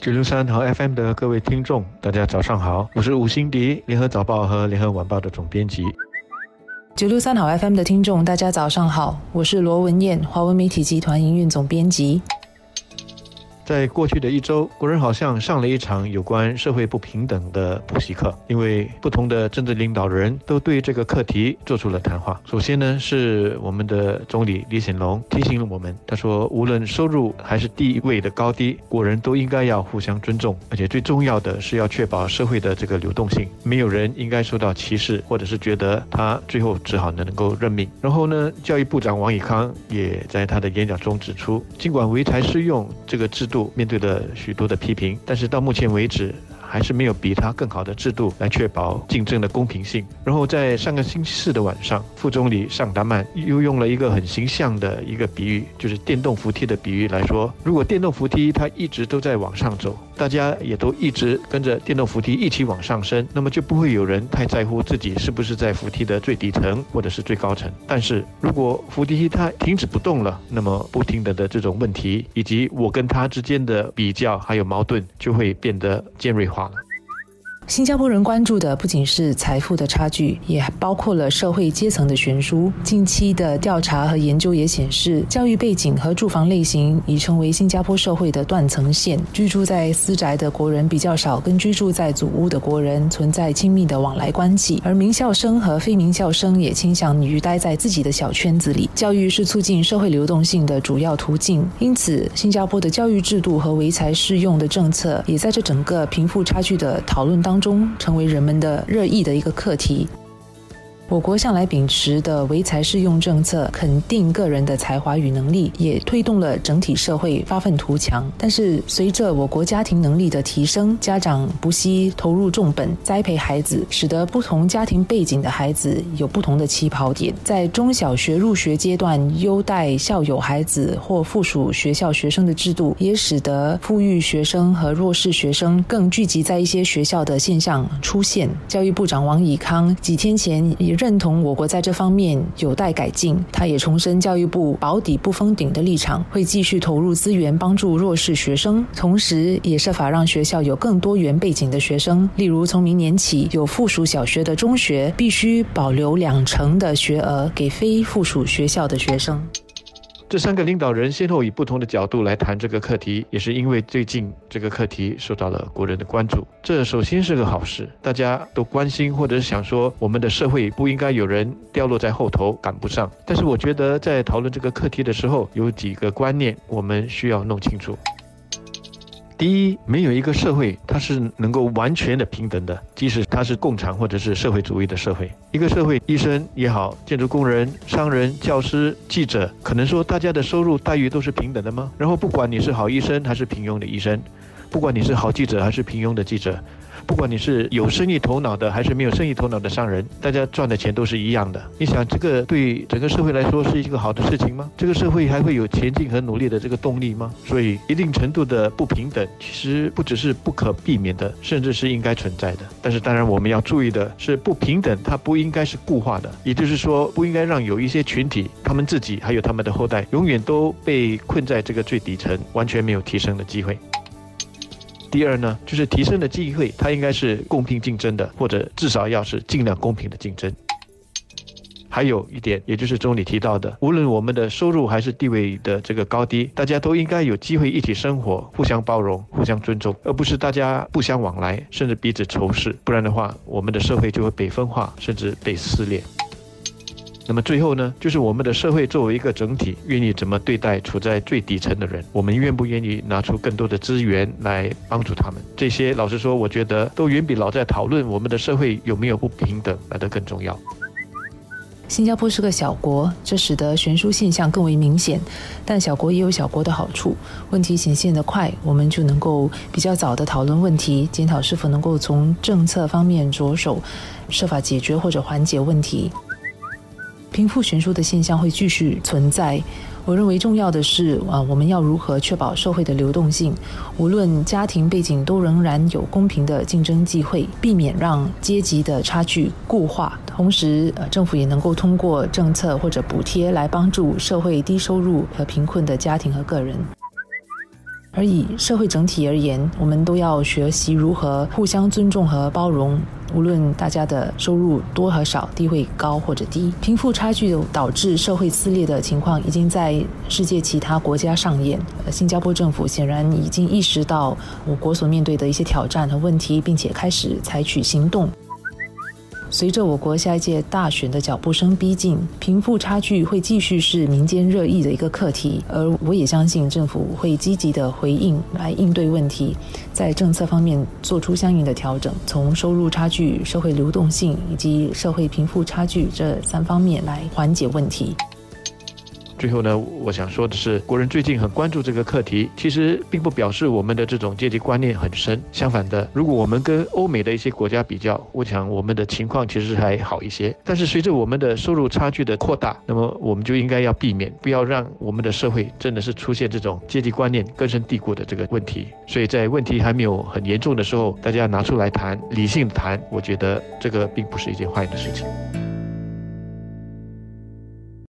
九六三和 FM 的各位听众，大家早上好，我是吴欣迪，联合早报和联合晚报的总编辑。九六三好 FM 的听众，大家早上好，我是罗文艳，华文媒体集团营运总编辑。在过去的一周，国人好像上了一场有关社会不平等的补习课，因为不同的政治领导人都对这个课题做出了谈话。首先呢，是我们的总理李显龙提醒了我们，他说，无论收入还是地位的高低，国人都应该要互相尊重，而且最重要的是要确保社会的这个流动性，没有人应该受到歧视，或者是觉得他最后只好能够认命。然后呢，教育部长王以康也在他的演讲中指出，尽管唯才适用这个制度。面对了许多的批评，但是到目前为止。还是没有比它更好的制度来确保竞争的公平性。然后在上个星期四的晚上，副总理尚达曼又用了一个很形象的一个比喻，就是电动扶梯的比喻来说：如果电动扶梯它一直都在往上走，大家也都一直跟着电动扶梯一起往上升，那么就不会有人太在乎自己是不是在扶梯的最底层或者是最高层。但是如果扶梯它停止不动了，那么不停的的这种问题，以及我跟他之间的比较还有矛盾，就会变得尖锐化。化了。新加坡人关注的不仅是财富的差距，也包括了社会阶层的悬殊。近期的调查和研究也显示，教育背景和住房类型已成为新加坡社会的断层线。居住在私宅的国人比较少跟居住在祖屋的国人存在亲密的往来关系，而名校生和非名校生也倾向于待在自己的小圈子里。教育是促进社会流动性的主要途径，因此，新加坡的教育制度和唯才适用的政策也在这整个贫富差距的讨论当。中成为人们的热议的一个课题。我国向来秉持的唯才适用政策，肯定个人的才华与能力，也推动了整体社会发愤图强。但是，随着我国家庭能力的提升，家长不惜投入重本栽培孩子，使得不同家庭背景的孩子有不同的起跑点。在中小学入学阶段优待校友孩子或附属学校学生的制度，也使得富裕学生和弱势学生更聚集在一些学校的现象出现。教育部长王以康几天前也。认同我国在这方面有待改进，他也重申教育部保底不封顶的立场，会继续投入资源帮助弱势学生，同时也设法让学校有更多原背景的学生。例如，从明年起，有附属小学的中学必须保留两成的学额给非附属学校的学生。这三个领导人先后以不同的角度来谈这个课题，也是因为最近这个课题受到了国人的关注。这首先是个好事，大家都关心或者是想说，我们的社会不应该有人掉落在后头赶不上。但是我觉得在讨论这个课题的时候，有几个观念我们需要弄清楚。第一，没有一个社会它是能够完全的平等的，即使它是共产或者是社会主义的社会。一个社会，医生也好，建筑工人、商人、教师、记者，可能说大家的收入待遇都是平等的吗？然后，不管你是好医生还是平庸的医生，不管你是好记者还是平庸的记者。不管你是有生意头脑的还是没有生意头脑的商人，大家赚的钱都是一样的。你想，这个对整个社会来说是一个好的事情吗？这个社会还会有前进和努力的这个动力吗？所以，一定程度的不平等其实不只是不可避免的，甚至是应该存在的。但是，当然我们要注意的是，不平等它不应该是固化的，也就是说，不应该让有一些群体，他们自己还有他们的后代，永远都被困在这个最底层，完全没有提升的机会。第二呢，就是提升的机会，它应该是公平竞争的，或者至少要是尽量公平的竞争。还有一点，也就是总理提到的，无论我们的收入还是地位的这个高低，大家都应该有机会一起生活，互相包容，互相尊重，而不是大家不相往来，甚至彼此仇视。不然的话，我们的社会就会被分化，甚至被撕裂。那么最后呢，就是我们的社会作为一个整体，愿意怎么对待处在最底层的人？我们愿不愿意拿出更多的资源来帮助他们？这些老实说，我觉得都远比老在讨论我们的社会有没有不平等来得更重要。新加坡是个小国，这使得悬殊现象更为明显。但小国也有小国的好处，问题显现得快，我们就能够比较早的讨论问题，检讨是否能够从政策方面着手，设法解决或者缓解问题。贫富悬殊的现象会继续存在。我认为重要的是，啊，我们要如何确保社会的流动性，无论家庭背景都仍然有公平的竞争机会，避免让阶级的差距固化。同时，呃，政府也能够通过政策或者补贴来帮助社会低收入和贫困的家庭和个人。而以社会整体而言，我们都要学习如何互相尊重和包容。无论大家的收入多和少，地位高或者低，贫富差距导致社会撕裂的情况已经在世界其他国家上演。新加坡政府显然已经意识到我国所面对的一些挑战和问题，并且开始采取行动。随着我国下一届大选的脚步声逼近，贫富差距会继续是民间热议的一个课题，而我也相信政府会积极的回应来应对问题，在政策方面做出相应的调整，从收入差距、社会流动性以及社会贫富差距这三方面来缓解问题。最后呢，我想说的是，国人最近很关注这个课题，其实并不表示我们的这种阶级观念很深。相反的，如果我们跟欧美的一些国家比较，我想我们的情况其实还好一些。但是随着我们的收入差距的扩大，那么我们就应该要避免，不要让我们的社会真的是出现这种阶级观念根深蒂固的这个问题。所以在问题还没有很严重的时候，大家拿出来谈，理性谈，我觉得这个并不是一件坏的事情。